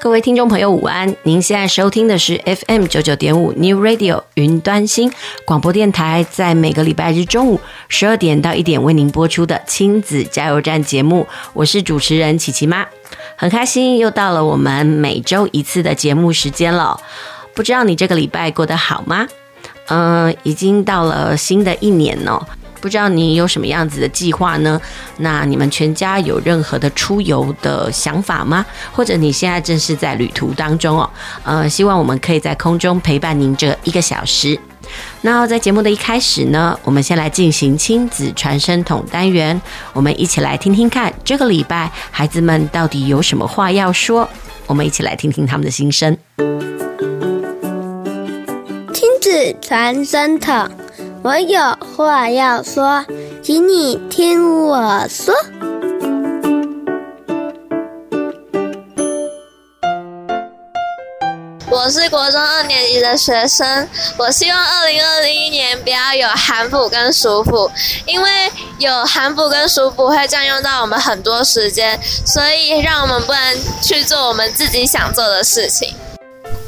各位听众朋友，午安！您现在收听的是 FM 九九点五 New Radio 云端星广播电台，在每个礼拜日中午十二点到一点为您播出的亲子加油站节目，我是主持人琪琪妈，很开心又到了我们每周一次的节目时间了。不知道你这个礼拜过得好吗？嗯、已经到了新的一年哦。不知道你有什么样子的计划呢？那你们全家有任何的出游的想法吗？或者你现在正是在旅途当中哦？呃，希望我们可以在空中陪伴您这一个小时。那在节目的一开始呢，我们先来进行亲子传声筒单元，我们一起来听听看这个礼拜孩子们到底有什么话要说。我们一起来听听他们的心声。亲子传声筒。我有话要说，请你听我说。我是国中二年级的学生，我希望二零二一年不要有寒补跟暑补，因为有寒补跟暑补会占用到我们很多时间，所以让我们不能去做我们自己想做的事情。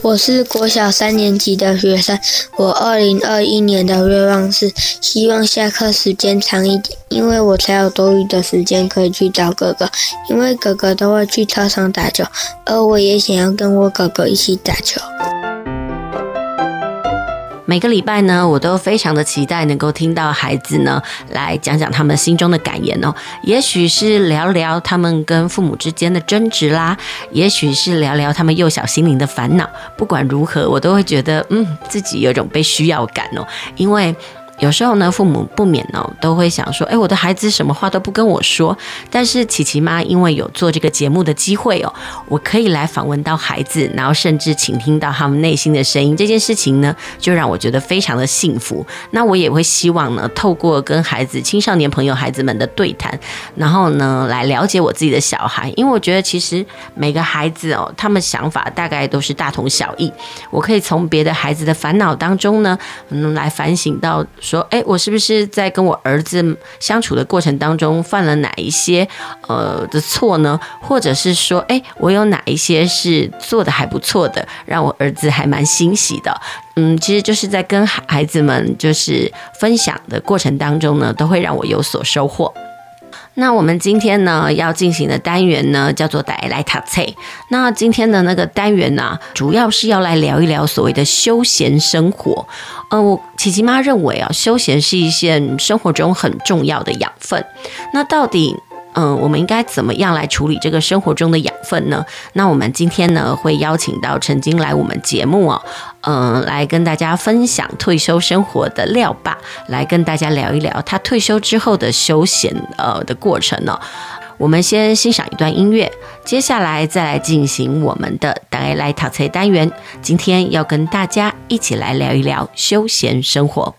我是国小三年级的学生，我二零二一年的愿望是希望下课时间长一点，因为我才有多余的时间可以去找哥哥，因为哥哥都会去操场打球，而我也想要跟我哥哥一起打球。每个礼拜呢，我都非常的期待能够听到孩子呢来讲讲他们心中的感言哦。也许是聊聊他们跟父母之间的争执啦，也许是聊聊他们幼小心灵的烦恼。不管如何，我都会觉得嗯，自己有种被需要感哦，因为。有时候呢，父母不免呢都会想说，哎，我的孩子什么话都不跟我说。但是琪琪妈因为有做这个节目的机会哦，我可以来访问到孩子，然后甚至倾听到他们内心的声音。这件事情呢，就让我觉得非常的幸福。那我也会希望呢，透过跟孩子、青少年朋友、孩子们的对谈，然后呢，来了解我自己的小孩。因为我觉得其实每个孩子哦，他们想法大概都是大同小异。我可以从别的孩子的烦恼当中呢，嗯，来反省到。说，哎，我是不是在跟我儿子相处的过程当中犯了哪一些呃的错呢？或者是说，哎，我有哪一些是做的还不错的，让我儿子还蛮欣喜的？嗯，其实就是在跟孩子们就是分享的过程当中呢，都会让我有所收获。那我们今天呢要进行的单元呢叫做“带来塔菜”。那今天的那个单元呢，主要是要来聊一聊所谓的休闲生活。呃，我琪琪妈认为啊，休闲是一件生活中很重要的养分。那到底？嗯，我们应该怎么样来处理这个生活中的养分呢？那我们今天呢会邀请到曾经来我们节目哦，嗯，来跟大家分享退休生活的廖爸，来跟大家聊一聊他退休之后的休闲呃的过程呢。我们先欣赏一段音乐，接下来再来进行我们的带来读册单元。今天要跟大家一起来聊一聊休闲生活。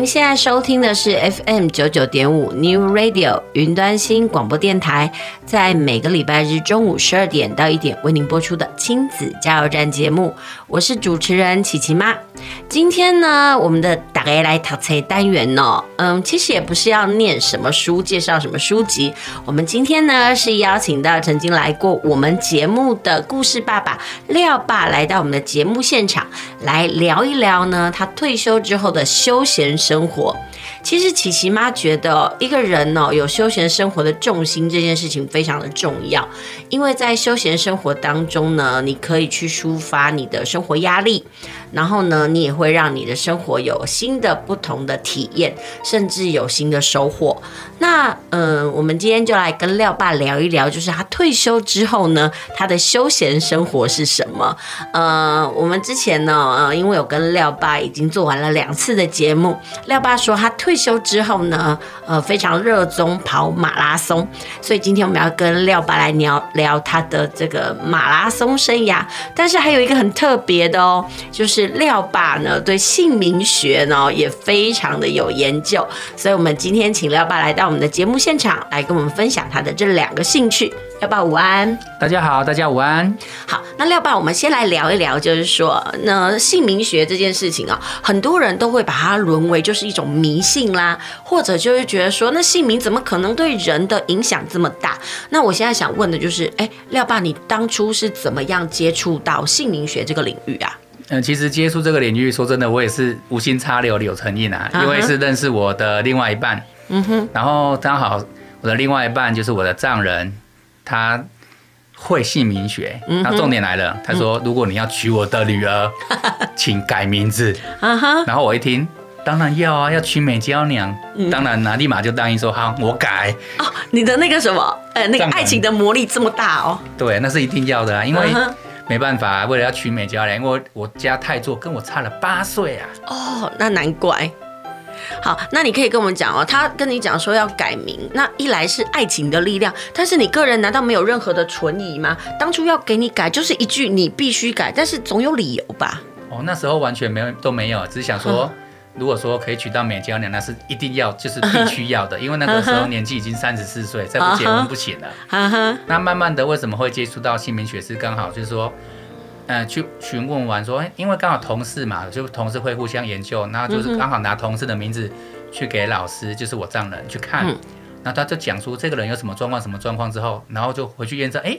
您现在收听的是 FM 九九点五 New Radio 云端新广播电台，在每个礼拜日中午十二点到一点为您播出的亲子加油站节目，我是主持人琪琪妈。今天呢，我们的大家来读册单元哦，嗯，其实也不是要念什么书，介绍什么书籍，我们今天呢是邀请到曾经来过我们节目的故事爸爸廖爸来到我们的节目现场，来聊一聊呢他退休之后的休闲生活。其实琪琪妈觉得一个人呢有休闲生活的重心这件事情非常的重要，因为在休闲生活当中呢，你可以去抒发你的生活压力。然后呢，你也会让你的生活有新新的、不同的体验，甚至有新的收获。那，嗯、我们今天就来跟廖爸聊一聊，就是他退休之后呢，他的休闲生活是什么？呃，我们之前呢，呃，因为有跟廖爸已经做完了两次的节目，廖爸说他退休之后呢，呃，非常热衷跑马拉松，所以今天我们要跟廖爸来聊聊他的这个马拉松生涯。但是还有一个很特别的哦，就是。廖爸呢，对姓名学呢也非常的有研究，所以我们今天请廖爸来到我们的节目现场，来跟我们分享他的这两个兴趣。廖爸午安，大家好，大家午安。好，那廖爸，我们先来聊一聊，就是说，那姓名学这件事情啊，很多人都会把它沦为就是一种迷信啦，或者就是觉得说，那姓名怎么可能对人的影响这么大？那我现在想问的就是，哎、欸，廖爸，你当初是怎么样接触到姓名学这个领域啊？嗯，其实接触这个领域，说真的，我也是无心插柳柳成荫啊，因为是认识我的另外一半，嗯哼，然后刚好我的另外一半就是我的丈人，他会姓名学，那重点来了，他说如果你要娶我的女儿，请改名字，啊哈然后我一听，当然要啊，要娶美娇娘，当然呢，立马就答应说好，我改。哦，你的那个什么，呃，那个爱情的魔力这么大哦？对，那是一定要的啊，因为。没办法，为了要娶美娇娘，因为我家太座跟我差了八岁啊。哦，那难怪。好，那你可以跟我们讲哦，他跟你讲说要改名，那一来是爱情的力量，但是你个人难道没有任何的存疑吗？当初要给你改，就是一句你必须改，但是总有理由吧？哦，那时候完全没有都没有，只是想说如果说可以娶到美娇娘，那是一定要，就是必须要的，因为那个时候年纪已经三十四岁，再不结婚不行了。那慢慢的，为什么会接触到姓名学？是刚好就是说，呃，去询问完说，因为刚好同事嘛，就同事会互相研究，然后就是刚好拿同事的名字去给老师，就是我丈人去看，那他就讲出这个人有什么状况，什么状况之后，然后就回去验证，哎，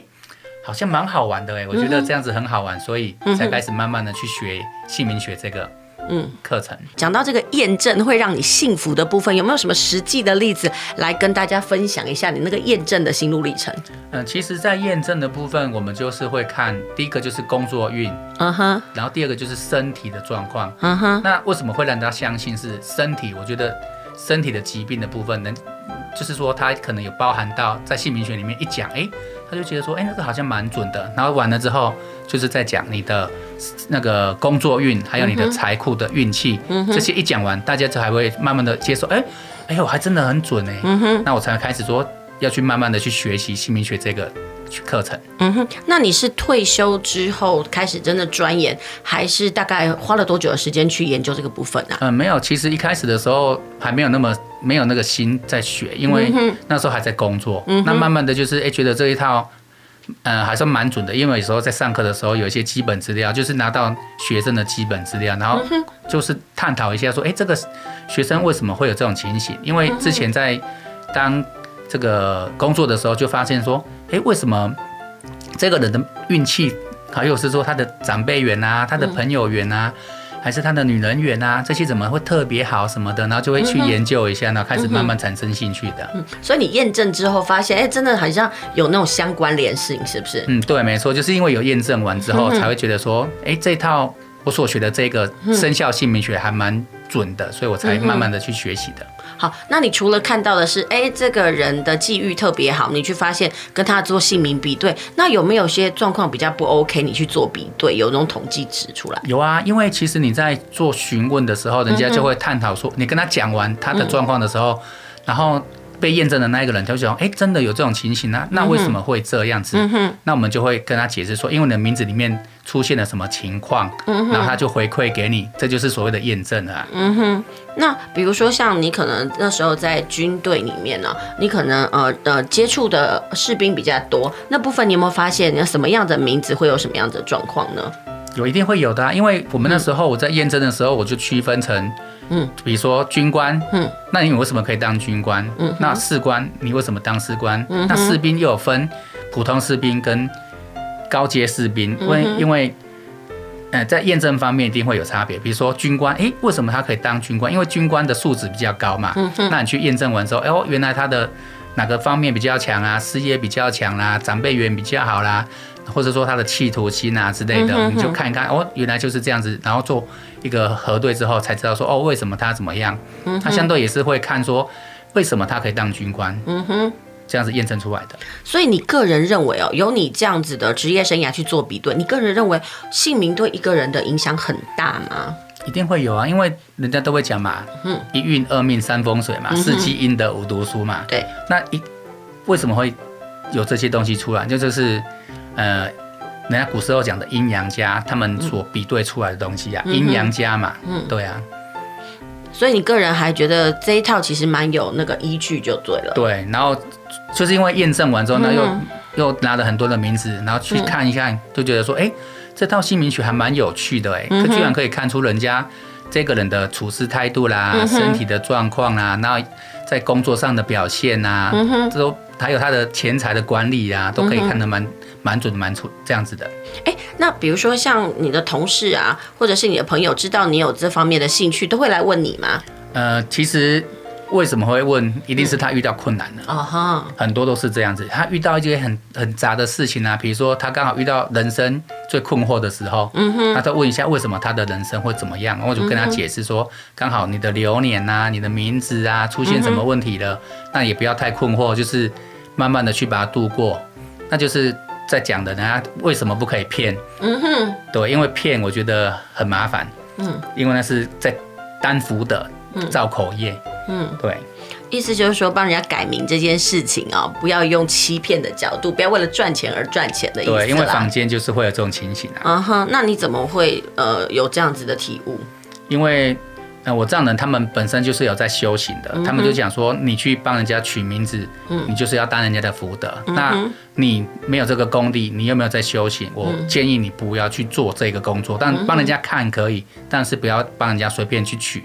好像蛮好玩的哎，我觉得这样子很好玩，所以才开始慢慢的去学姓名学这个。嗯，课程讲到这个验证会让你幸福的部分，有没有什么实际的例子来跟大家分享一下你那个验证的心路历程？嗯，其实，在验证的部分，我们就是会看第一个就是工作运，嗯哼，然后第二个就是身体的状况，嗯哼。那为什么会让大家相信是身体？我觉得身体的疾病的部分，能就是说它可能有包含到在姓名学里面一讲，哎，他就觉得说，哎，那个好像蛮准的。然后完了之后，就是在讲你的。那个工作运，还有你的财库的运气，嗯、这些一讲完，大家就还会慢慢的接受。哎，哎呦，还真的很准哎。那我才开始说要去慢慢的去学习姓名学这个课程。嗯哼，那你是退休之后开始真的钻研，还是大概花了多久的时间去研究这个部分呢、啊？嗯，没有，其实一开始的时候还没有那么没有那个心在学，因为那时候还在工作。嗯，那慢慢的就是哎，觉得这一套。嗯，还算蛮准的，因为有时候在上课的时候有一些基本资料，就是拿到学生的基本资料，然后就是探讨一下说，哎，这个学生为什么会有这种情形？因为之前在当这个工作的时候就发现说，哎，为什么这个人的运气，还有是说他的长辈缘啊，他的朋友缘啊。还是他的女人缘啊，这些怎么会特别好什么的，然后就会去研究一下，然后开始慢慢产生兴趣的。嗯，所以你验证之后发现，哎，真的好像有那种相关联性，是不是？嗯，对，没错，就是因为有验证完之后，才会觉得说，哎，这套我所学的这个生肖姓名学还蛮准的，所以我才慢慢的去学习的。好，那你除了看到的是，哎，这个人的际遇特别好，你去发现跟他做姓名比对，那有没有些状况比较不 OK？你去做比对，有那种统计值出来？有啊，因为其实你在做询问的时候，人家就会探讨说，你跟他讲完他的状况的时候，嗯、然后。被验证的那一个人，他就想：“哎，真的有这种情形啊？那为什么会这样子？”那我们就会跟他解释说：“因为你的名字里面出现了什么情况，嗯、然后他就回馈给你，这就是所谓的验证啊。”嗯哼。那比如说像你可能那时候在军队里面呢，你可能呃呃接触的士兵比较多，那部分你有没有发现，你什么样的名字会有什么样的状况呢？有，一定会有的啊，因为我们那时候我在验证的时候，我就区分成。嗯，比如说军官，嗯，那你为什么可以当军官？嗯，那士官，你为什么当士官？嗯，那士兵又有分普通士兵跟高阶士兵，因为、嗯、因为，呃，在验证方面一定会有差别。比如说军官，诶，为什么他可以当军官？因为军官的素质比较高嘛。那你去验证完之后，哦，原来他的哪个方面比较强啊？事业比较强啦，长辈缘比较好啦。或者说他的企图心啊之类的，你就看一看哦，原来就是这样子，然后做一个核对之后，才知道说哦，为什么他怎么样？嗯、他相对也是会看说，为什么他可以当军官？嗯哼，这样子验证出来的。所以你个人认为哦，有你这样子的职业生涯去做比对，你个人认为姓名对一个人的影响很大吗？一定会有啊，因为人家都会讲嘛，嗯，一运二命三风水嘛，嗯、四积阴德五读书嘛。对，那一为什么会有这些东西出来？就就是。呃，人家古时候讲的阴阳家，他们所比对出来的东西啊，阴阳、嗯、家嘛，嗯，对啊。所以你个人还觉得这一套其实蛮有那个依据就对了。对，然后就是因为验证完之后，那又、嗯、又拿了很多的名字，然后去看一看，就觉得说，哎、欸，这套姓名学还蛮有趣的、欸，哎、嗯，居然可以看出人家这个人的处事态度啦，嗯、身体的状况啦，然后在工作上的表现啊，嗯哼，都还有他的钱财的管理啊，都可以看得蛮。准，蛮出这样子的。哎，那比如说像你的同事啊，或者是你的朋友，知道你有这方面的兴趣，都会来问你吗？呃，其实为什么会问，一定是他遇到困难了。啊哈、嗯，很多都是这样子。他遇到一些很很杂的事情啊，比如说他刚好遇到人生最困惑的时候，嗯哼，他再问一下为什么他的人生会怎么样，然后我就跟他解释说，刚好你的流年啊，你的名字啊出现什么问题了，嗯、那也不要太困惑，就是慢慢的去把它度过，那就是。在讲的，人家为什么不可以骗？嗯哼，对，因为骗我觉得很麻烦。嗯，因为那是在担福德，造口业。嗯，对。意思就是说，帮人家改名这件事情啊、哦，不要用欺骗的角度，不要为了赚钱而赚钱的意思。对，因为坊间就是会有这种情形啊。嗯哼，那你怎么会呃有这样子的体悟？因为呃，我丈人他们本身就是有在修行的，嗯、他们就讲说，你去帮人家取名字，嗯、你就是要当人家的福德。嗯、那你没有这个功力，你又没有在修行？我建议你不要去做这个工作，但帮人家看可以，但是不要帮人家随便去取。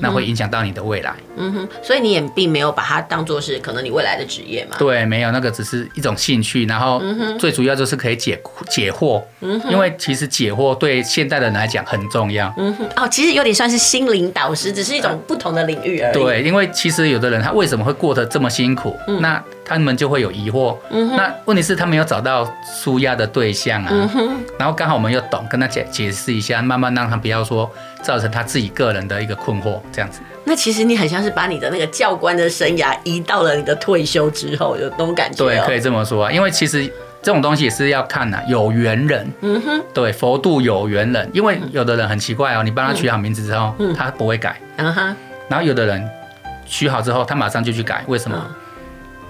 那会影响到你的未来。嗯哼，所以你也并没有把它当做是可能你未来的职业嘛？对，没有，那个只是一种兴趣，然后最主要就是可以解解惑。嗯哼，因为其实解惑对现代人来讲很重要。嗯哼，哦，其实有点算是心灵导师，只是一种不同的领域而已。对，因为其实有的人他为什么会过得这么辛苦？嗯、那他们就会有疑惑。嗯，那问题是他没有找到舒压的对象啊。嗯，然后刚好我们又懂，跟他解解释一下，慢慢让他不要说造成他自己个人的一个困惑。这样子，那其实你很像是把你的那个教官的生涯移到了你的退休之后，有那种感觉。对，可以这么说啊，因为其实这种东西也是要看呐、啊，有缘人。嗯哼，对，佛度有缘人，因为有的人很奇怪哦，你帮他取好名字之后，嗯、他不会改。嗯哼，然后有的人取好之后，他马上就去改，为什么？嗯、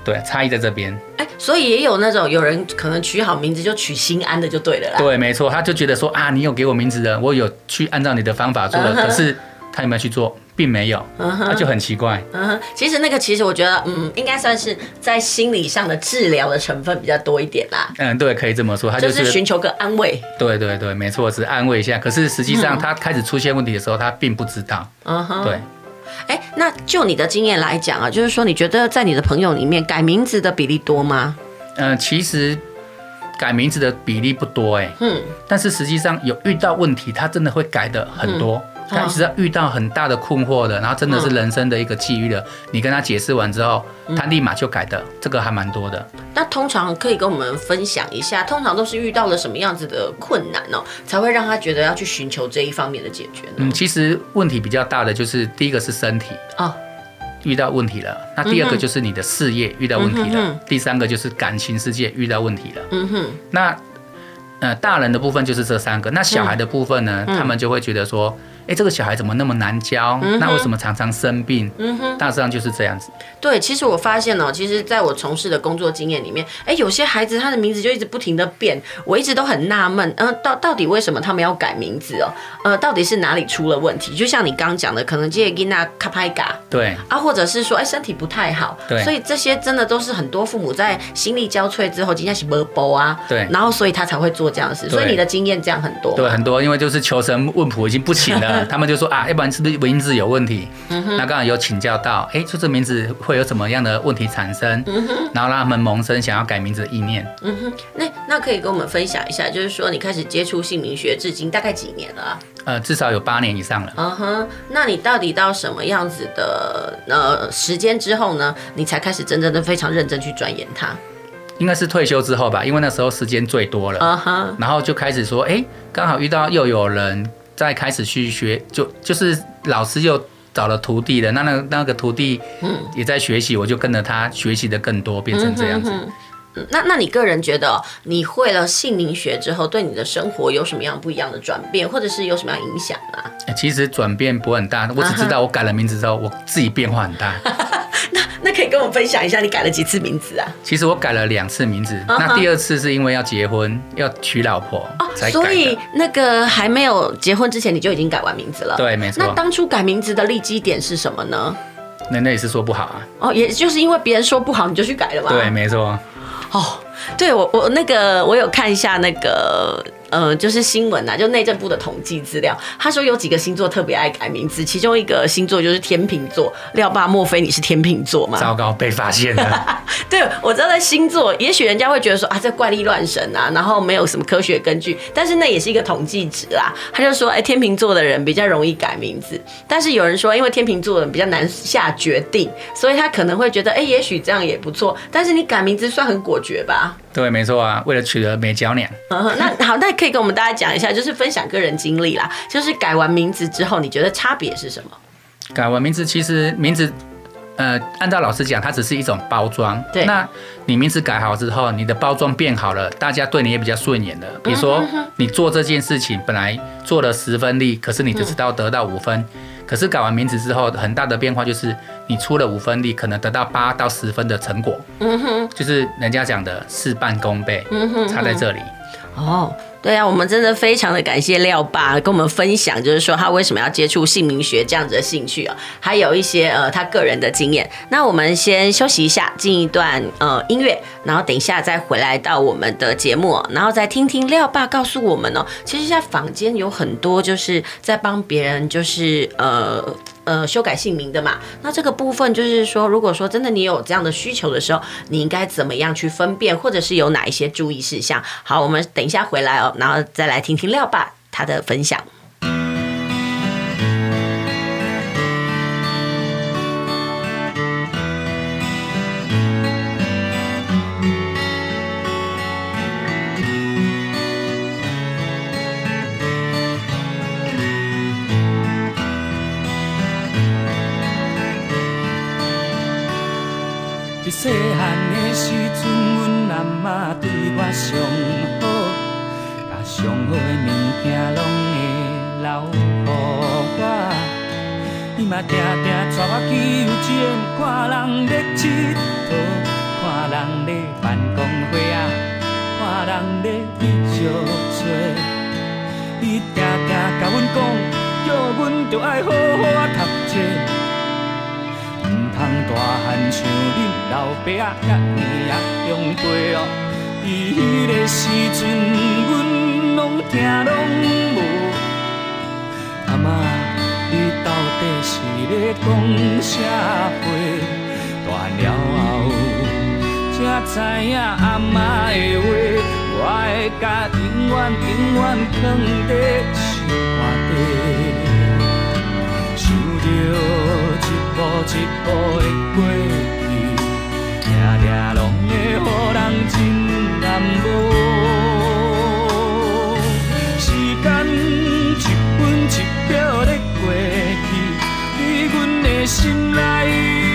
对，差异在这边。哎、欸，所以也有那种有人可能取好名字就取心安的就对了啦。对，没错，他就觉得说啊，你有给我名字的，我有去按照你的方法做了，嗯、可是。他有没有去做，并没有，那就很奇怪。嗯哼，其实那个其实我觉得，嗯，应该算是在心理上的治疗的成分比较多一点啦。嗯，对，可以这么说，他就是寻求个安慰。对对对，没错，是安慰一下。可是实际上他开始出现问题的时候，他并不知道。嗯哼，对。哎，那就你的经验来讲啊，就是说，你觉得在你的朋友里面改名字的比例多吗？嗯，其实改名字的比例不多，哎。嗯。但是实际上有遇到问题，他真的会改的很多。他其实遇到很大的困惑的，然后真的是人生的一个际遇了。你跟他解释完之后，他立马就改的，这个还蛮多的。那通常可以跟我们分享一下，通常都是遇到了什么样子的困难哦，才会让他觉得要去寻求这一方面的解决呢？嗯，其实问题比较大的就是第一个是身体哦，遇到问题了。那第二个就是你的事业遇到问题了。第三个就是感情世界遇到问题了。嗯哼。那呃，大人的部分就是这三个。那小孩的部分呢，他们就会觉得说。哎，这个小孩怎么那么难教？嗯、那为什么常常生病？嗯哼，大致上就是这样子。对，其实我发现哦，其实在我从事的工作经验里面，哎，有些孩子他的名字就一直不停的变，我一直都很纳闷，嗯、呃，到到底为什么他们要改名字哦？呃，到底是哪里出了问题？就像你刚刚讲的，可能这个囡仔卡拍嘎，对啊，或者是说哎身体不太好，对，所以这些真的都是很多父母在心力交瘁之后，今天是没包啊，对，然后所以他才会做这样的事。所以你的经验这样很多，对，很多，因为就是求神问卜已经不行了，他们就说啊。要不然是不是名字有问题？嗯、那刚好有请教到，哎，说这名字会有什么样的问题产生？嗯、然后让他们萌生想要改名字的意念。嗯哼，那那可以跟我们分享一下，就是说你开始接触姓名学至今大概几年了啊？呃，至少有八年以上了。嗯哼，那你到底到什么样子的呃时间之后呢？你才开始真正的非常认真去钻研它？应该是退休之后吧，因为那时候时间最多了。嗯哼，然后就开始说，哎，刚好遇到又有人。再开始去学，就就是老师又找了徒弟了，那那那个徒弟也在学习，我就跟着他学习的更多，变成这样子。嗯嗯、那那你个人觉得，你会了姓名学之后，对你的生活有什么样不一样的转变，或者是有什么样影响啊？其实转变不会很大，我只知道我改了名字之后，我自己变化很大。那那可以跟我分享一下，你改了几次名字啊？其实我改了两次名字，uh huh. 那第二次是因为要结婚，要娶老婆才改的。所以那个还没有结婚之前，你就已经改完名字了？对，没错。那当初改名字的立基点是什么呢？那那也是说不好啊。哦，也就是因为别人说不好，你就去改了吧？对，没错。哦，对我我那个我有看一下那个。呃，就是新闻呐，就内政部的统计资料，他说有几个星座特别爱改名字，其中一个星座就是天秤座。廖爸，莫非你是天秤座吗？糟糕，被发现了。对，我知道在星座，也许人家会觉得说啊，这怪力乱神啊，然后没有什么科学根据，但是那也是一个统计值啦。他就说，哎，天秤座的人比较容易改名字，但是有人说，因为天秤座的人比较难下决定，所以他可能会觉得，哎，也许这样也不错。但是你改名字算很果决吧？对，没错啊，为了取得美娇娘。嗯，那好，那可以跟我们大家讲一下，就是分享个人经历啦。就是改完名字之后，你觉得差别是什么？改完名字，其实名字，呃，按照老师讲，它只是一种包装。对。那你名字改好之后，你的包装变好了，大家对你也比较顺眼了。比如说，你做这件事情本来做了十分力，可是你只知道得到五分。嗯可是改完名字之后，很大的变化就是你出了五分力，可能得到八到十分的成果。嗯哼，就是人家讲的事半功倍。嗯哼，差在这里。哦。对啊，我们真的非常的感谢廖爸跟我们分享，就是说他为什么要接触姓名学这样子的兴趣啊，还有一些呃他个人的经验。那我们先休息一下，进一段呃音乐，然后等一下再回来到我们的节目，然后再听听廖爸告诉我们哦，其实，在坊间有很多就是在帮别人就是呃。呃，修改姓名的嘛，那这个部分就是说，如果说真的你有这样的需求的时候，你应该怎么样去分辨，或者是有哪一些注意事项？好，我们等一下回来哦，然后再来听听廖爸他的分享。细汉的时阵，阮阿嬷对我上好，甲上好的物件拢会留予我。伊嘛定定带我去游园，看人咧佚佗，看人咧办公会啊，看人咧去相撮。伊定定甲阮讲，叫阮着爱好好啊读书。通大汉像恁老爸仔遐尔啊长辈哦，伊迄个时阵，阮拢听拢无。阿嬷，你到底是咧讲啥话？大了后，才知影阿嬷的话，我会甲永远永远藏在心肝底，想着。一步一步的过去，常常拢会予人真难过。时间一分一秒的过去，在阮的心内。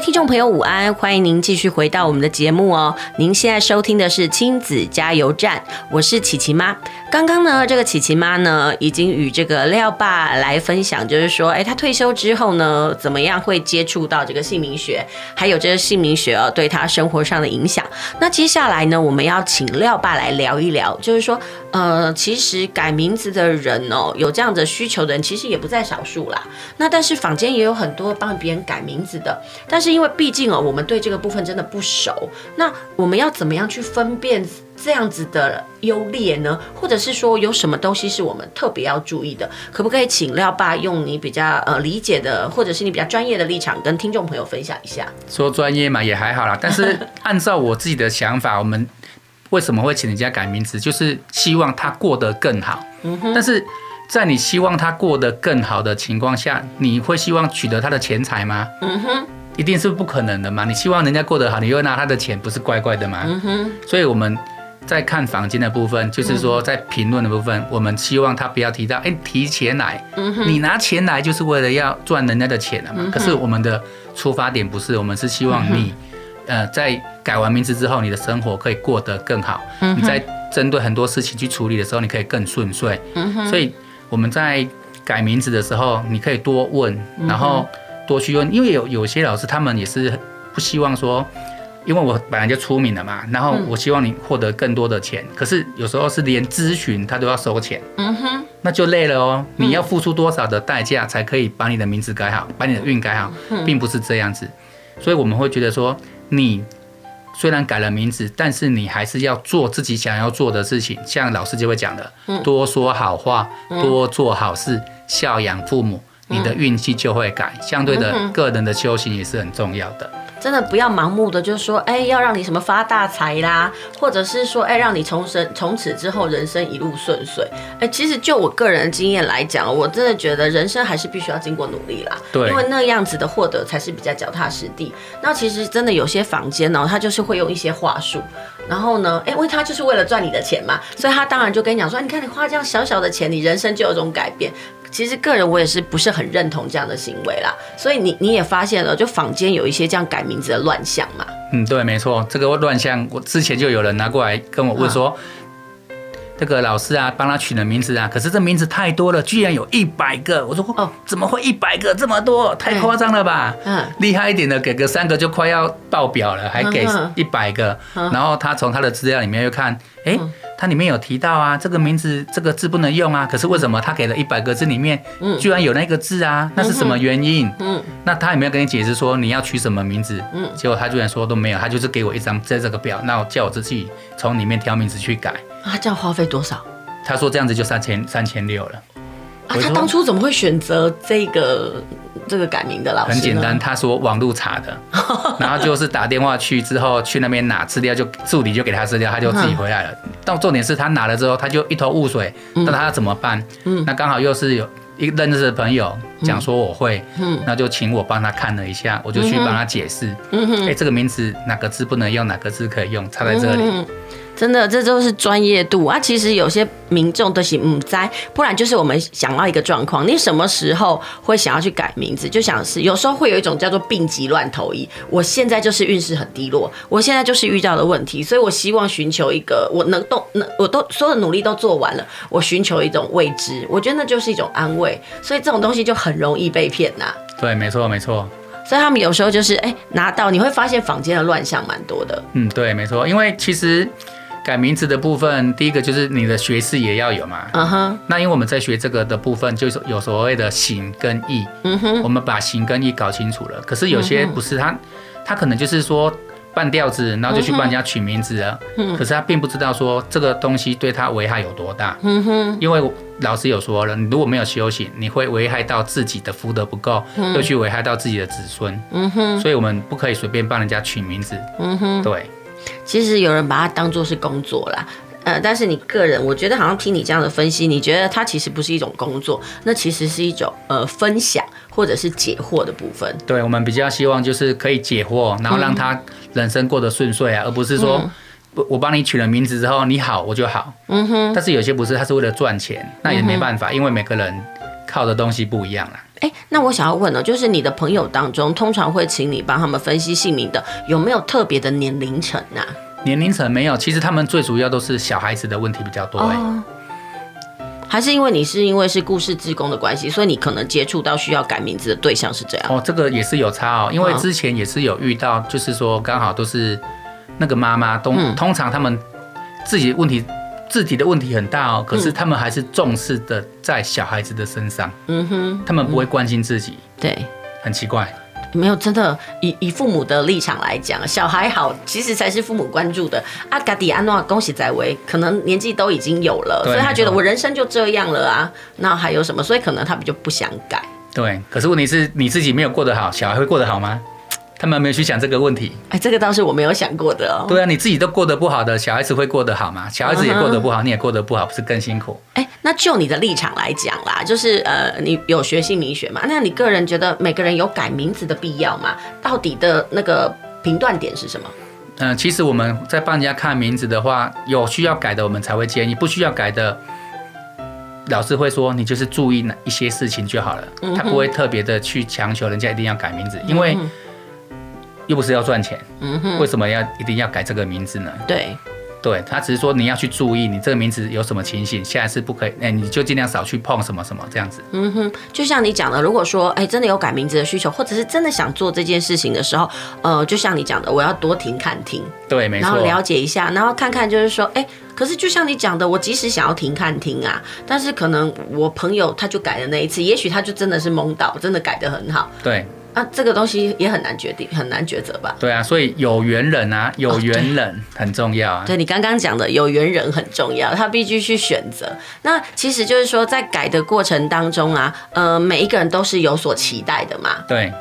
听众朋友，午安！欢迎您继续回到我们的节目哦。您现在收听的是亲子加油站，我是琪琪妈。刚刚呢，这个琪琪妈呢，已经与这个廖爸来分享，就是说，哎，他退休之后呢，怎么样会接触到这个姓名学，还有这个姓名学哦，对他生活上的影响。那接下来呢，我们要请廖爸来聊一聊，就是说，呃，其实改名字的人哦，有这样的需求的人，其实也不在少数啦。那但是坊间也有很多帮别人改名字的。但是因为毕竟哦，我们对这个部分真的不熟，那我们要怎么样去分辨这样子的优劣呢？或者是说有什么东西是我们特别要注意的？可不可以请廖爸用你比较呃理解的，或者是你比较专业的立场跟听众朋友分享一下？说专业嘛也还好啦，但是 按照我自己的想法，我们为什么会请人家改名字，就是希望他过得更好。嗯哼，但是。在你希望他过得更好的情况下，你会希望取得他的钱财吗？嗯哼，一定是不可能的嘛。你希望人家过得好，你又拿他的钱，不是怪怪的吗？嗯哼。所以我们在看房间的部分，就是说在评论的部分，我们希望他不要提到，哎，提钱来。你拿钱来就是为了要赚人家的钱了嘛。可是我们的出发点不是，我们是希望你，呃，在改完名字之后，你的生活可以过得更好。嗯。你在针对很多事情去处理的时候，你可以更顺遂。所以。我们在改名字的时候，你可以多问，然后多去问，因为有有些老师他们也是不希望说，因为我本来就出名了嘛，然后我希望你获得更多的钱，可是有时候是连咨询他都要收钱，嗯哼，那就累了哦。你要付出多少的代价才可以把你的名字改好，把你的运改好，并不是这样子，所以我们会觉得说你。虽然改了名字，但是你还是要做自己想要做的事情。像老师就会讲的，多说好话，多做好事，孝养父母，你的运气就会改。相对的，个人的修行也是很重要的。真的不要盲目的，就是说，哎，要让你什么发大财啦，或者是说，哎，让你从生从此之后人生一路顺遂。哎，其实就我个人的经验来讲，我真的觉得人生还是必须要经过努力啦。对，因为那样子的获得才是比较脚踏实地。那其实真的有些房间呢，他就是会用一些话术，然后呢，哎，因为他就是为了赚你的钱嘛，所以他当然就跟你讲说，你看你花这样小小的钱，你人生就有种改变。其实个人我也是不是很认同这样的行为啦，所以你你也发现了，就坊间有一些这样改名字的乱象嘛。嗯，对，没错，这个乱象我之前就有人拿过来跟我问说，这个老师啊，帮他取了名字啊，可是这名字太多了，居然有一百个。我说哦，怎么会一百个这么多？太夸张了吧？嗯，厉害一点的给个三个就快要爆表了，还给一百个。然后他从他的资料里面又看，哎。它里面有提到啊，这个名字这个字不能用啊，可是为什么他给了一百个字里面，居然有那个字啊？那是什么原因？嗯，那他有没有跟你解释说你要取什么名字？嗯，结果他居然说都没有，他就是给我一张在这个表，那我叫我自己从里面挑名字去改。啊，这样花费多少？他说这样子就三千三千六了。啊，他当初怎么会选择这个？这个改名的老师很简单，他说网路查的，然后就是打电话去之后去那边拿资料，就助理就给他资料，他就自己回来了。到重点是他拿了之后，他就一头雾水，那他要怎么办？嗯，那刚好又是有一个认识的朋友讲说我会，嗯，那就请我帮他看了一下，我就去帮他解释，嗯哼，哎，这个名字哪个字不能用，哪个字可以用，差在这里。真的，这都是专业度啊！其实有些民众都是唔在，不然就是我们想到一个状况：你什么时候会想要去改名字？就想是有时候会有一种叫做病急乱投医。我现在就是运势很低落，我现在就是遇到的问题，所以我希望寻求一个我能动，能我都所有的努力都做完了，我寻求一种未知，我觉得那就是一种安慰。所以这种东西就很容易被骗呐。对，没错，没错。所以他们有时候就是哎、欸、拿到，你会发现房间的乱象蛮多的。嗯，对，没错，因为其实。改名字的部分，第一个就是你的学识也要有嘛。嗯哼。那因为我们在学这个的部分，就是有所谓的形跟义。嗯哼。我们把形跟义搞清楚了，可是有些不是他，他可能就是说半吊子，然后就去帮人家取名字了。嗯。可是他并不知道说这个东西对他危害有多大。嗯哼。因为老师有说了，你如果没有修行，你会危害到自己的福德不够，又去危害到自己的子孙。嗯哼。所以我们不可以随便帮人家取名字。嗯哼。对。其实有人把它当做是工作啦，呃，但是你个人，我觉得好像听你这样的分析，你觉得它其实不是一种工作，那其实是一种呃分享或者是解惑的部分。对，我们比较希望就是可以解惑，然后让他人生过得顺遂啊，嗯、而不是说我我帮你取了名字之后你好我就好。嗯哼。但是有些不是，他是为了赚钱，那也没办法，嗯、因为每个人。靠的东西不一样了。哎，那我想要问呢，就是你的朋友当中，通常会请你帮他们分析姓名的，有没有特别的年龄层啊？年龄层没有，其实他们最主要都是小孩子的问题比较多。哎、哦，还是因为你是因为是故事职工的关系，所以你可能接触到需要改名字的对象是这样？哦，这个也是有差哦，因为之前也是有遇到，就是说刚好都是那个妈妈都、嗯、通常他们自己的问题。自己的问题很大哦，可是他们还是重视的在小孩子的身上。嗯哼，他们不会关心自己。对，很奇怪。没有，真的以以父母的立场来讲，小孩好其实才是父母关注的。阿嘎迪安诺恭喜在威，可能年纪都已经有了，所以他觉得我人生就这样了啊，那还有什么？所以可能他们就不想改。对，可是问题是你自己没有过得好，小孩会过得好吗？他们没有去想这个问题，哎，这个倒是我没有想过的哦。对啊，你自己都过得不好的，小孩子会过得好吗？小孩子也过得不好，你也过得不好，不是更辛苦？哎，那就你的立场来讲啦，就是呃，你有学姓名学嘛？那你个人觉得每个人有改名字的必要吗？到底的那个评断点是什么？嗯、呃，其实我们在帮人家看名字的话，有需要改的，我们才会建议；不需要改的，老师会说你就是注意哪一些事情就好了。他不会特别的去强求人家一定要改名字，因为。又不是要赚钱，嗯哼，为什么要一定要改这个名字呢？对，对他只是说你要去注意，你这个名字有什么情形，下一次不可以，哎，你就尽量少去碰什么什么这样子。嗯哼，就像你讲的，如果说哎真的有改名字的需求，或者是真的想做这件事情的时候，呃，就像你讲的，我要多听看听，对，没错，然后了解一下，然后看看就是说，哎，可是就像你讲的，我即使想要停看听啊，但是可能我朋友他就改了那一次，也许他就真的是懵到，真的改得很好，对。啊，这个东西也很难决定，很难抉择吧？对啊，所以有缘人啊，有缘人很重要啊。哦、对，对你刚刚讲的有缘人很重要，他必须去选择。那其实就是说，在改的过程当中啊，呃，每一个人都是有所期待的嘛。对。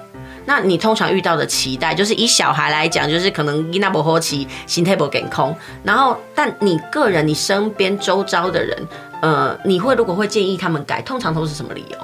那你通常遇到的期待，就是以小孩来讲，就是可能伊那不好奇，心态不健空。然后，但你个人，你身边周遭的人，呃，你会如果会建议他们改，通常都是什么理由？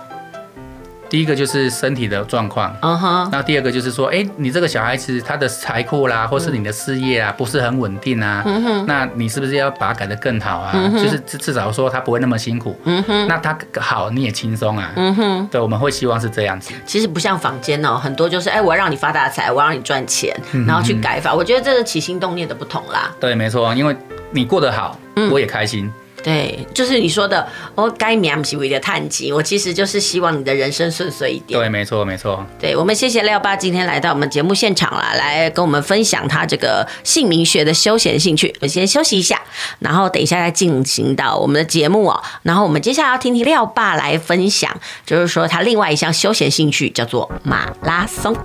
第一个就是身体的状况，嗯哼，那第二个就是说，哎，你这个小孩子他的财库啦，或是你的事业啊，不是很稳定啊，嗯哼，那你是不是要把它改得更好啊？嗯，就是至至少说他不会那么辛苦，嗯哼，那他好你也轻松啊，嗯哼，对，我们会希望是这样子。其实不像坊间哦，很多就是哎，我要让你发大财，我要让你赚钱，然后去改法。我觉得这是起心动念的不同啦。对，没错，因为你过得好，我也开心。对，就是你说的，我该免是为了探吉，我其实就是希望你的人生顺遂一点。对，没错，没错。对，我们谢谢廖爸今天来到我们节目现场啦，来跟我们分享他这个姓名学的休闲兴趣。我先休息一下，然后等一下再进行到我们的节目哦。然后我们接下来要听听廖爸来分享，就是说他另外一项休闲兴趣叫做马拉松。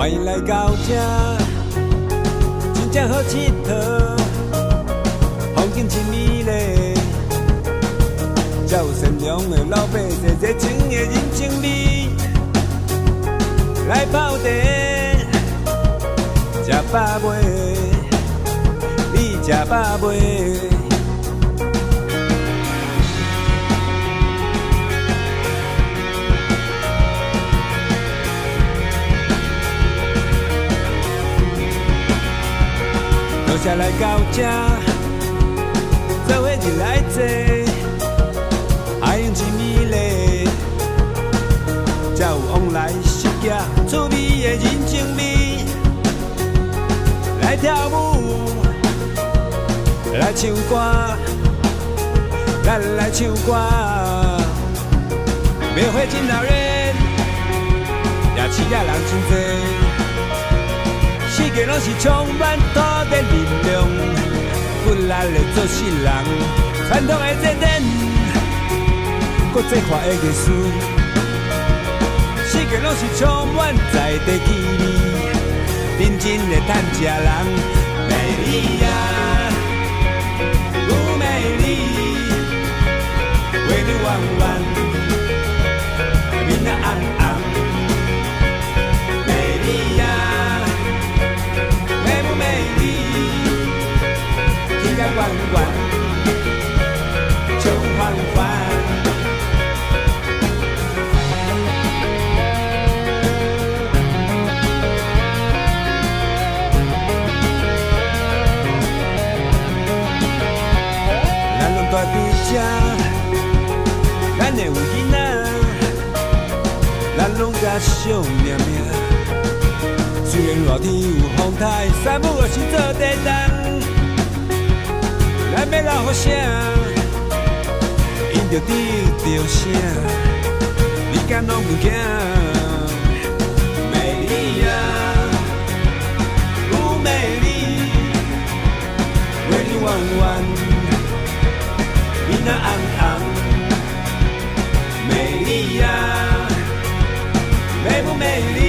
欢迎来到这，真正好佚佗，风景真美丽，才有善良的老百姓，热情的人情味，来泡茶，吃饱未？你吃饱未？下来到这，做伙日来坐，海洋真美丽，才有往来熟客，趣味的人情味，来跳舞，来唱歌，咱来，唱歌，庙会真闹热，夜市仔人真多。世界拢是充满土地力量，骨力的做事人，传统的热点，国际化的艺术。世界拢是充满在地气味，认真的趁食人，美丽呀，不美丽，为你弯弯，明亮暗着声，你敢拢不惊？美丽呀，不美丽，为你弯弯，你那红红。美丽呀，美不美丽？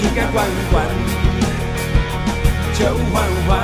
轻甲悬悬，就缓缓。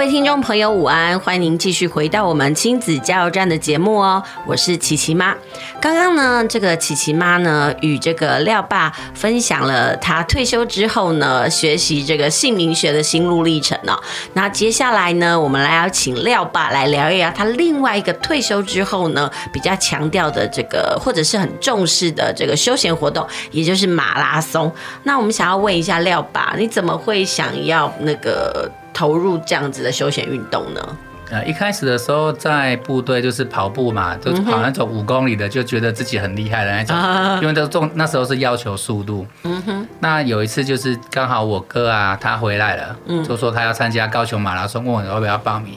各位听众朋友，午安！欢迎您继续回到我们亲子加油站的节目哦，我是琪琪妈。刚刚呢，这个琪琪妈呢，与这个廖爸分享了他退休之后呢，学习这个姓名学的心路历程哦。那接下来呢，我们来要请廖爸来聊一聊他另外一个退休之后呢，比较强调的这个或者是很重视的这个休闲活动，也就是马拉松。那我们想要问一下廖爸，你怎么会想要那个？投入这样子的休闲运动呢？呃，一开始的时候在部队就是跑步嘛，就是跑那种五公里的，就觉得自己很厉害的那种，嗯、因为都重那时候是要求速度。嗯哼。那有一次就是刚好我哥啊他回来了，嗯，就说他要参加高雄马拉松，问我要不要报名。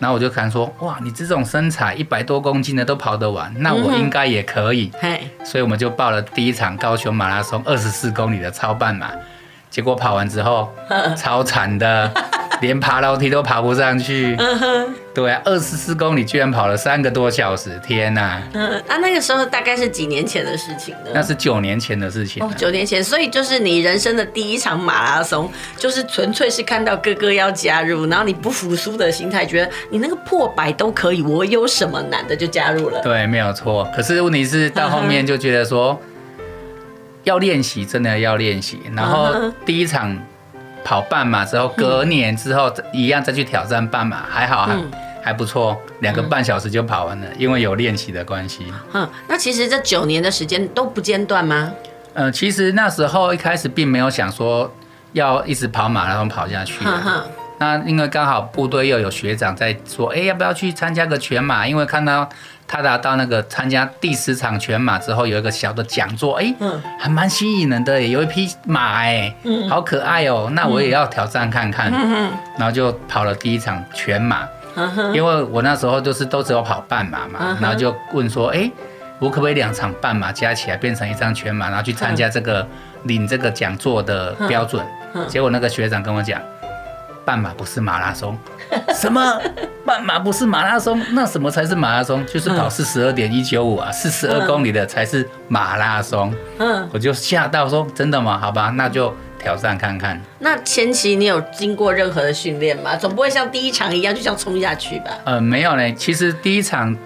然后我就看说，哇，你这种身材一百多公斤的都跑得完，那我应该也可以。嘿、嗯。所以我们就报了第一场高雄马拉松二十四公里的超半马，结果跑完之后超惨的。连爬楼梯都爬不上去，对啊，二十四公里居然跑了三个多小时，天哪！嗯，啊，那个时候大概是几年前的事情呢？那是九年前的事情。哦，九年前，所以就是你人生的第一场马拉松，就是纯粹是看到哥哥要加入，然后你不服输的心态，觉得你那个破百都可以，我有什么难的就加入了。对，没有错。可是问题是到后面就觉得说，要练习，真的要练习。然后第一场。跑半马之后，隔年之后一样再去挑战半马，还好还、嗯、还不错，两个半小时就跑完了，因为有练习的关系。嗯，那其实这九年的时间都不间断吗？呃，其实那时候一开始并没有想说要一直跑马拉松跑下去。嗯。那因为刚好部队又有学长在说，哎、欸，要不要去参加个全马？因为看到。他拿到那个参加第十场全马之后，有一个小的讲座，哎、欸，嗯，还蛮吸引人的，有一匹马，哎，嗯，好可爱哦、喔，那我也要挑战看看，嗯，然后就跑了第一场全马，嗯，因为我那时候就是都只有跑半马嘛，然后就问说，哎、欸，我可不可以两场半马加起来变成一张全马，然后去参加这个领这个讲座的标准？结果那个学长跟我讲，半马不是马拉松。什么半马不是马拉松？那什么才是马拉松？就是跑四十二点一九五啊，四十二公里的才是马拉松。嗯，我就吓到说：“真的吗？好吧，那就挑战看看。”那前期你有经过任何的训练吗？总不会像第一场一样就这样冲下去吧？呃，没有嘞。其实第一场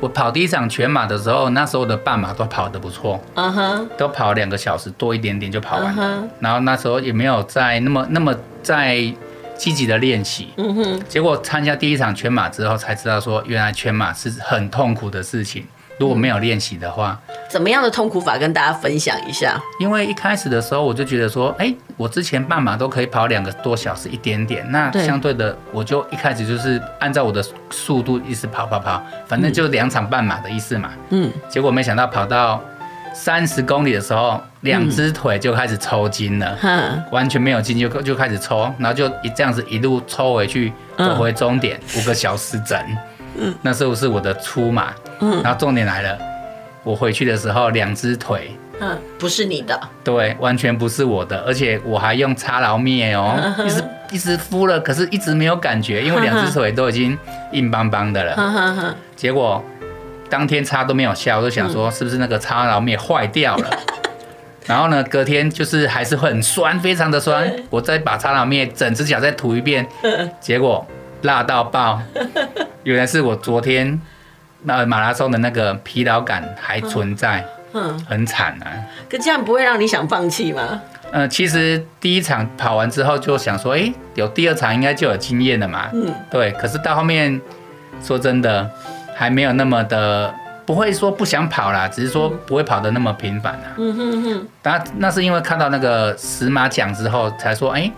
我跑第一场全马的时候，那时候的半马都跑得不错。嗯哼，都跑两个小时多一点点就跑完了。然后那时候也没有在那么那么在。积极的练习，嗯哼，结果参加第一场全马之后才知道说，原来全马是很痛苦的事情，如果没有练习的话，怎么样的痛苦法跟大家分享一下？因为一开始的时候我就觉得说，哎，我之前半马都可以跑两个多小时一点点，那相对的我就一开始就是按照我的速度一直跑跑跑，反正就两场半马的意思嘛。嗯。结果没想到跑到三十公里的时候，两只腿就开始抽筋了，嗯、完全没有筋就就开始抽，然后就一这样子一路抽回去，走回终点，五、嗯、个小时整。嗯。那时候是我的初马。嗯。然后重点来了。我回去的时候，两只腿，嗯，不是你的，对，完全不是我的，而且我还用擦劳面哦，一直一直敷了，可是一直没有感觉，因为两只腿都已经硬邦邦的了。结果当天擦都没有效，我就想说是不是那个擦劳面坏掉了？然后呢，隔天就是还是很酸，非常的酸。我再把擦劳面整只脚再涂一遍，结果辣到爆，原来是我昨天。那马拉松的那个疲劳感还存在，嗯，很惨啊。可这样不会让你想放弃吗？呃，其实第一场跑完之后就想说，哎，有第二场应该就有经验了嘛。嗯，对。可是到后面，说真的，还没有那么的，不会说不想跑啦，只是说不会跑得那么频繁啊。嗯哼哼。那那是因为看到那个十马奖之后，才说，哎，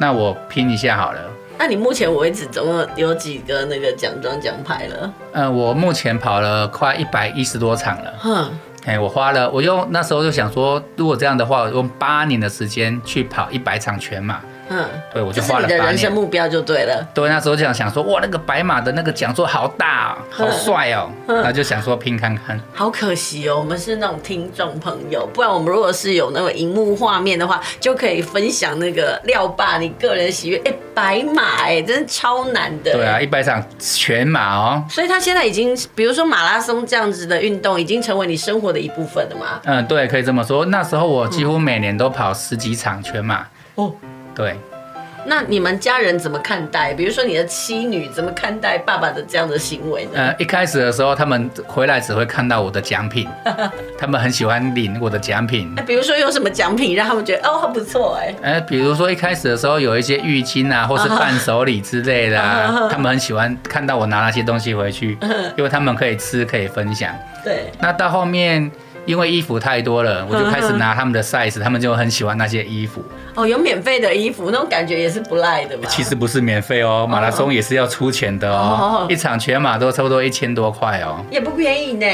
那我拼一下好了。那你目前为止总共有几个那个奖状奖牌了？呃，我目前跑了快一百一十多场了。哼，哎，我花了，我用那时候就想说，如果这样的话，我用八年的时间去跑一百场全马。嗯，对，我就花了八年。的人生目标就对了。对，那时候就想想说，哇，那个白马的那个讲座好大，好帅哦，那就想说拼看看。好可惜哦，我们是那种听众朋友，不然我们如果是有那个荧幕画面的话，就可以分享那个廖爸你个人喜悦。哎，白马哎，真的超难的。对啊，一百场全马哦。所以他现在已经，比如说马拉松这样子的运动，已经成为你生活的一部分了嘛？嗯，对，可以这么说。那时候我几乎每年都跑十几场全马。哦。对，那你们家人怎么看待？比如说你的妻女怎么看待爸爸的这样的行为呢？呃，一开始的时候，他们回来只会看到我的奖品，他们很喜欢领我的奖品。哎，比如说有什么奖品让他们觉得哦，很不错哎？哎，比如说一开始的时候有一些浴巾啊，或是伴手礼之类的 啊，他们很喜欢看到我拿那些东西回去，因为他们可以吃，可以分享。对，那到后面。因为衣服太多了，我就开始拿他们的 size，他们就很喜欢那些衣服。哦，有免费的衣服，那种感觉也是不赖的吧。其实不是免费哦，马拉松也是要出钱的哦，一场全马都差不多一千多块哦，也不便宜呢。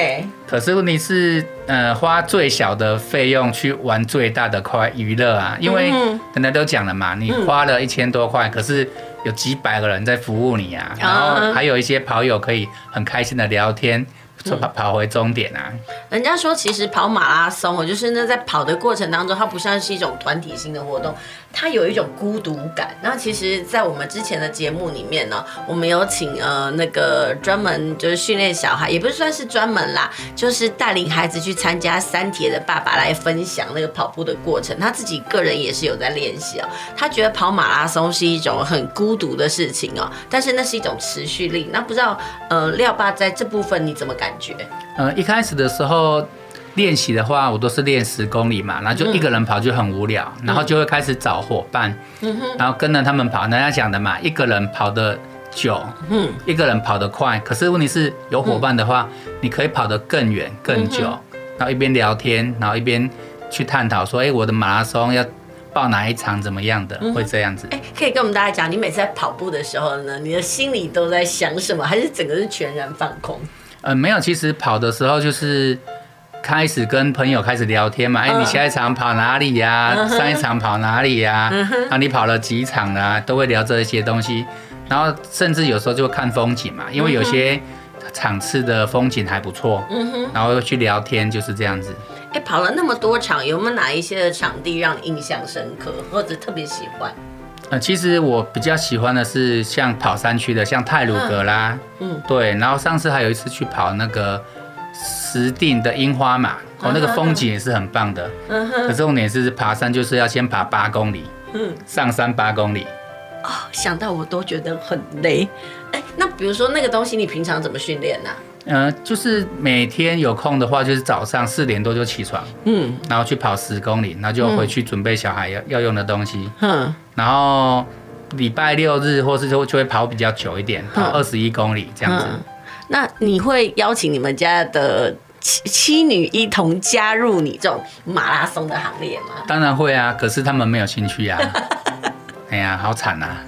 可是问题是，呃，花最小的费用去玩最大的快娱乐啊，因为刚才都讲了嘛，你花了一千多块，可是有几百个人在服务你啊，然后还有一些跑友可以很开心的聊天。跑跑回终点啊！人家说，其实跑马拉松，我就是那在跑的过程当中，它不像是一种团体性的活动，他有一种孤独感。那其实，在我们之前的节目里面呢，我们有请呃那个专门就是训练小孩，也不是算是专门啦，就是带领孩子去参加三铁的爸爸来分享那个跑步的过程。他自己个人也是有在练习哦，他觉得跑马拉松是一种很孤独的事情哦，但是那是一种持续力。那不知道呃廖爸在这部分你怎么感？感觉，呃，一开始的时候练习的话，我都是练十公里嘛，然后就一个人跑就很无聊，嗯、然后就会开始找伙伴，嗯、然后跟着他们跑。人家讲的嘛，一个人跑得久，嗯，一个人跑得快。可是问题是有伙伴的话，嗯、你可以跑得更远更久，嗯、然后一边聊天，然后一边去探讨说，哎，我的马拉松要报哪一场，怎么样的，嗯、会这样子。哎，可以跟我们大家讲，你每次在跑步的时候呢，你的心里都在想什么？还是整个是全然放空？呃，没有，其实跑的时候就是开始跟朋友开始聊天嘛。哎，你下一场跑哪里呀？上一场跑哪里呀？啊，你跑了几场啊？都会聊这些东西。然后甚至有时候就会看风景嘛，因为有些场次的风景还不错。嗯哼。然后又去聊天，就是这样子。哎，跑了那么多场，有没有哪一些的场地让你印象深刻，或者特别喜欢？呃，其实我比较喜欢的是像跑山区的，像泰鲁格啦，嗯，对。然后上次还有一次去跑那个石定的樱花马，哦，那个风景也是很棒的。嗯哼。可重点是爬山就是要先爬八公里，嗯，上山八公里。哦，想到我都觉得很累。哎，那比如说那个东西，你平常怎么训练呢？呃，就是每天有空的话，就是早上四点多就起床，嗯，然后去跑十公里，然后就回去准备小孩要要用的东西，嗯，然后礼拜六日或是就就会跑比较久一点，跑二十一公里这样子。那你会邀请你们家的妻妻女一同加入你这种马拉松的行列吗？当然会啊，可是他们没有兴趣啊。哎呀，好惨啊！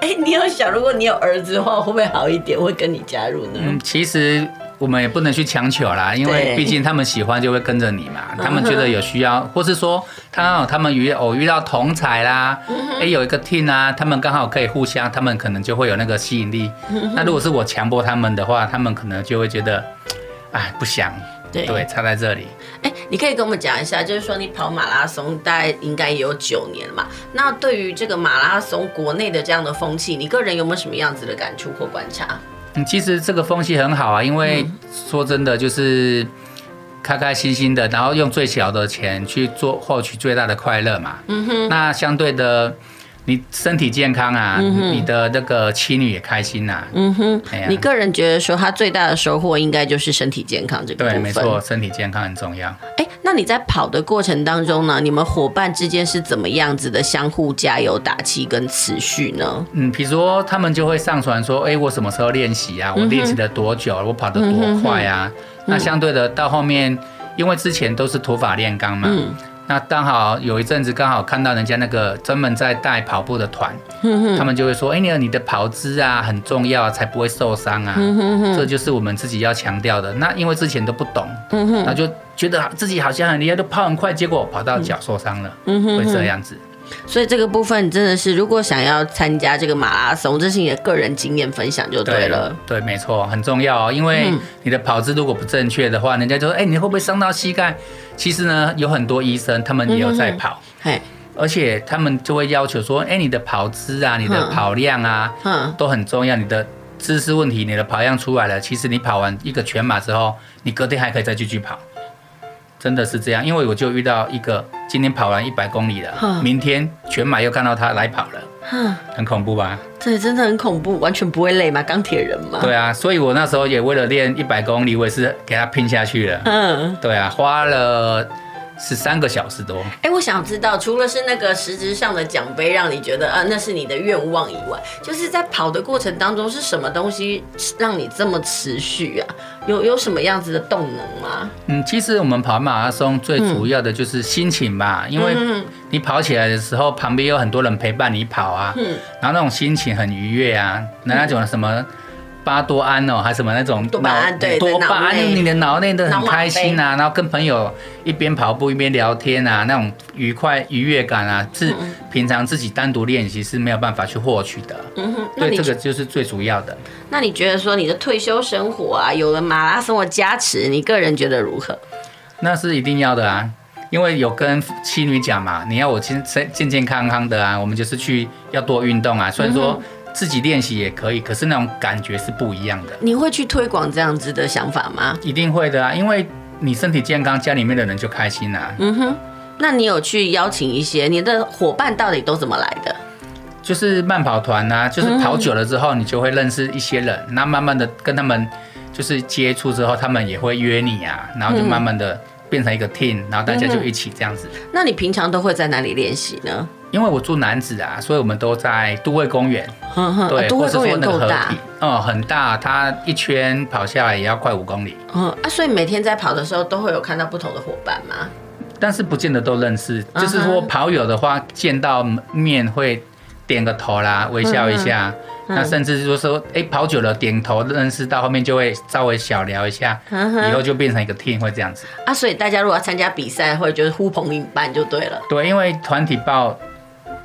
哎、欸，你有想，如果你有儿子的话，会不会好一点？会跟你加入呢？嗯，其实我们也不能去强求啦，因为毕竟他们喜欢就会跟着你嘛。他们觉得有需要，或是说他刚好他们遇偶遇到同才啦，哎、有一个 team 啊，他们刚好可以互相，他们可能就会有那个吸引力。嗯、那如果是我强迫他们的话，他们可能就会觉得，哎，不想。对，对，差在这里。哎，你可以跟我们讲一下，就是说你跑马拉松大概应该也有九年了嘛？那对于这个马拉松国内的这样的风气，你个人有没有什么样子的感触或观察？嗯，其实这个风气很好啊，因为说真的，就是开开心心的，然后用最小的钱去做获取最大的快乐嘛。嗯哼。那相对的。你身体健康啊，嗯、你的那个妻女也开心呐、啊。嗯哼，啊、你个人觉得说他最大的收获应该就是身体健康这个部分。对，没错，身体健康很重要。哎，那你在跑的过程当中呢，你们伙伴之间是怎么样子的相互加油打气跟持续呢？嗯，比如说他们就会上传说，哎，我什么时候练习啊？我练习了多久？我跑得多快啊？那相对的到后面，因为之前都是土法炼钢嘛。嗯那刚好有一阵子，刚好看到人家那个专门在带跑步的团，他们就会说：“哎，你你的跑姿啊很重要，才不会受伤啊。”这就是我们自己要强调的。那因为之前都不懂，那就觉得自己好像很厉害，都跑很快，结果跑到脚受伤了，会这样子。所以这个部分真的是，如果想要参加这个马拉松，这是你的个人经验分享就对了。对，对，没错，很重要哦。因为你的跑姿如果不正确的话，人家就说：“哎，你会不会伤到膝盖？”其实呢，有很多医生他们也有在跑，嘿，而且他们就会要求说：“哎，你的跑姿啊，你的跑量啊，嗯，都很重要。你的姿势问题，你的跑量出来了，其实你跑完一个全马之后，你隔天还可以再继续跑。”真的是这样，因为我就遇到一个今天跑完一百公里了，明天全马又看到他来跑了，很恐怖吧？对，真的很恐怖，完全不会累吗？钢铁人嘛？对啊，所以我那时候也为了练一百公里，我也是给他拼下去了。嗯，对啊，花了。十三个小时多。哎，我想知道，除了是那个实质上的奖杯，让你觉得啊，那是你的愿望以外，就是在跑的过程当中，是什么东西让你这么持续啊？有有什么样子的动能吗？嗯，其实我们跑马拉松最主要的就是心情吧，嗯、因为你跑起来的时候，旁边有很多人陪伴你跑啊，嗯、然后那种心情很愉悦啊，那种什么。巴多胺哦，还是什么那种多巴胺？对，多巴胺，你的脑内都很开心啊，然后跟朋友一边跑步一边聊天啊，那种愉快愉悦感啊，是平常自己单独练习是没有办法去获取的。嗯哼，对，这个就是最主要的。那你觉得说你的退休生活啊，有了马拉松的加持，你个人觉得如何？那是一定要的啊，因为有跟妻女讲嘛，你要我健健健康康的啊，我们就是去要多运动啊，虽然说。自己练习也可以，可是那种感觉是不一样的。你会去推广这样子的想法吗？一定会的啊，因为你身体健康，家里面的人就开心啦、啊。嗯哼，那你有去邀请一些你的伙伴，到底都怎么来的？就是慢跑团啊，就是跑久了之后，你就会认识一些人，那、嗯、慢慢的跟他们就是接触之后，他们也会约你啊，然后就慢慢的变成一个 team，然后大家就一起这样子。嗯、那你平常都会在哪里练习呢？因为我住男子啊，所以我们都在都会公园。对，都会公园够大。嗯，很大，它一圈跑下来也要快五公里。嗯啊，所以每天在跑的时候都会有看到不同的伙伴吗？但是不见得都认识，就是说跑友的话见到面会点个头啦，微笑一下。那甚至就是说，哎，跑久了点头认识，到后面就会稍微小聊一下，以后就变成一个 team 会这样子。啊，所以大家如果要参加比赛，会就是呼朋引伴就对了。对，因为团体报。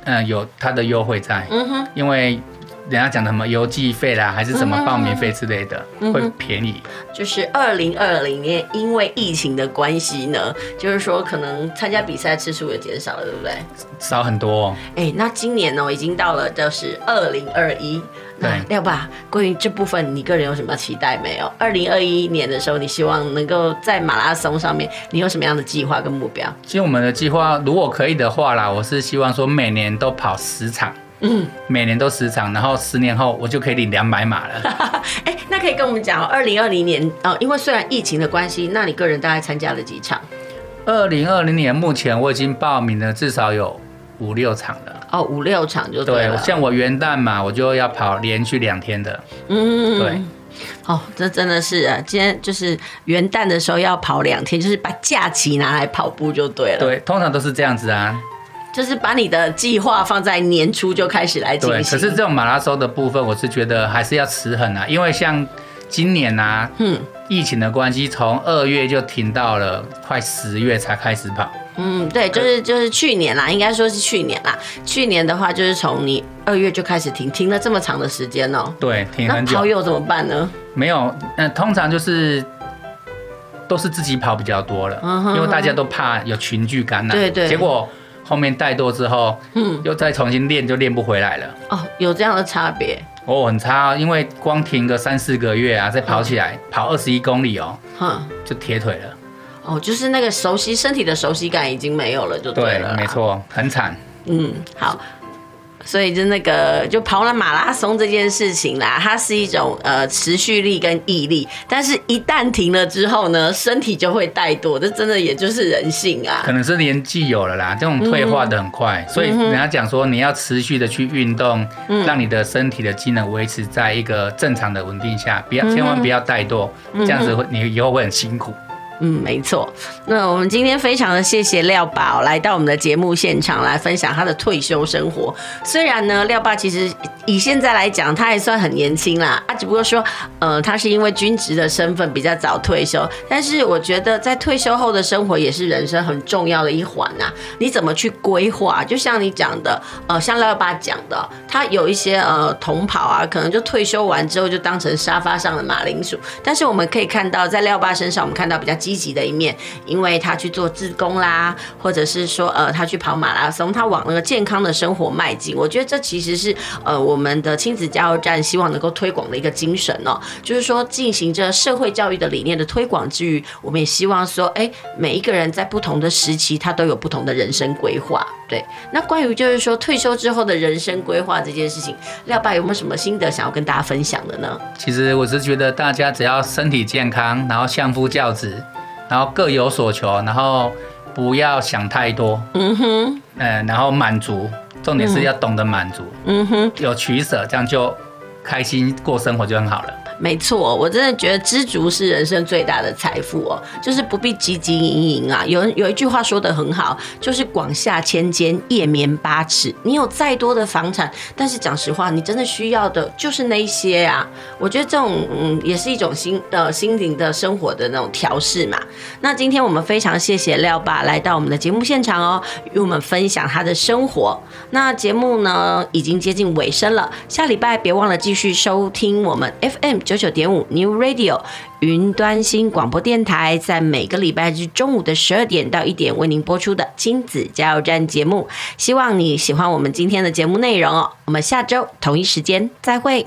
嗯，有它的优惠在，嗯哼，因为人家讲的什么邮寄费啦，还是什么报名费之类的，嗯、会便宜。就是二零二零年，因为疫情的关系呢，就是说可能参加比赛次数也减少了，对不对？少很多、哦。哎、欸，那今年呢，已经到了就是二零二一。对，廖爸，关于这部分，你个人有什么期待没有？二零二一年的时候，你希望能够在马拉松上面，你有什么样的计划跟目标？其实我们的计划，如果可以的话啦，我是希望说每年都跑十场，嗯，每年都十场，然后十年后我就可以领两百码了。哎，那可以跟我们讲哦，二零二零年哦，因为虽然疫情的关系，那你个人大概参加了几场？二零二零年目前我已经报名了至少有五六场了。哦，五六场就对了。对，像我元旦嘛，我就要跑连续两天的。嗯，对。哦，这真的是啊！今天就是元旦的时候要跑两天，就是把假期拿来跑步就对了。对，通常都是这样子啊，就是把你的计划放在年初就开始来进行。对，可是这种马拉松的部分，我是觉得还是要持恒啊，因为像今年啊，嗯，疫情的关系，从二月就停到了快十月才开始跑。嗯，对，就是就是去年啦，应该说是去年啦。去年的话，就是从你二月就开始停，停了这么长的时间哦、喔。对，停很久。那跑友怎么办呢？没有，那通常就是都是自己跑比较多了，嗯、哼哼因为大家都怕有群聚感染。对，对对。结果后面怠惰之后，嗯，又再重新练就练不回来了。哦，有这样的差别？哦，很差，因为光停个三四个月啊，再跑起来、嗯、跑二十一公里哦，哼，就铁腿了。哦，就是那个熟悉身体的熟悉感已经没有了，就对了。对，没错，很惨。嗯，好。所以就那个就跑了马拉松这件事情啦，它是一种呃持续力跟毅力，但是一旦停了之后呢，身体就会怠惰，这真的也就是人性啊。可能是年纪有了啦，这种退化的很快，嗯、所以人家讲说你要持续的去运动，嗯、让你的身体的机能维持在一个正常的稳定下，不要千万不要怠惰，嗯、这样子会你以后会很辛苦。嗯，没错。那我们今天非常的谢谢廖爸来到我们的节目现场来分享他的退休生活。虽然呢，廖爸其实以现在来讲，他还算很年轻啦，啊，只不过说，呃，他是因为军职的身份比较早退休。但是我觉得在退休后的生活也是人生很重要的一环呐。你怎么去规划？就像你讲的，呃，像廖爸讲的，他有一些呃同袍啊，可能就退休完之后就当成沙发上的马铃薯。但是我们可以看到，在廖爸身上，我们看到比较积积极的一面，因为他去做自工啦，或者是说呃，他去跑马拉松，他往那个健康的生活迈进。我觉得这其实是呃我们的亲子加油站希望能够推广的一个精神哦，就是说进行着社会教育的理念的推广之余，我们也希望说，哎，每一个人在不同的时期，他都有不同的人生规划。对，那关于就是说退休之后的人生规划这件事情，廖爸有没有什么心得想要跟大家分享的呢？其实我是觉得大家只要身体健康，然后相夫教子。然后各有所求，然后不要想太多，嗯哼，嗯，然后满足，重点是要懂得满足，嗯哼，有取舍，这样就开心过生活就很好了。没错，我真的觉得知足是人生最大的财富哦，就是不必汲汲营营啊。有有一句话说得很好，就是广厦千间，夜眠八尺。你有再多的房产，但是讲实话，你真的需要的就是那些啊。我觉得这种嗯，也是一种心呃心灵的生活的那种调试嘛。那今天我们非常谢谢廖爸来到我们的节目现场哦，与我们分享他的生活。那节目呢已经接近尾声了，下礼拜别忘了继续收听我们 FM。九九点五 New Radio 云端新广播电台，在每个礼拜日中午的十二点到一点为您播出的亲子加油站节目。希望你喜欢我们今天的节目内容哦。我们下周同一时间再会。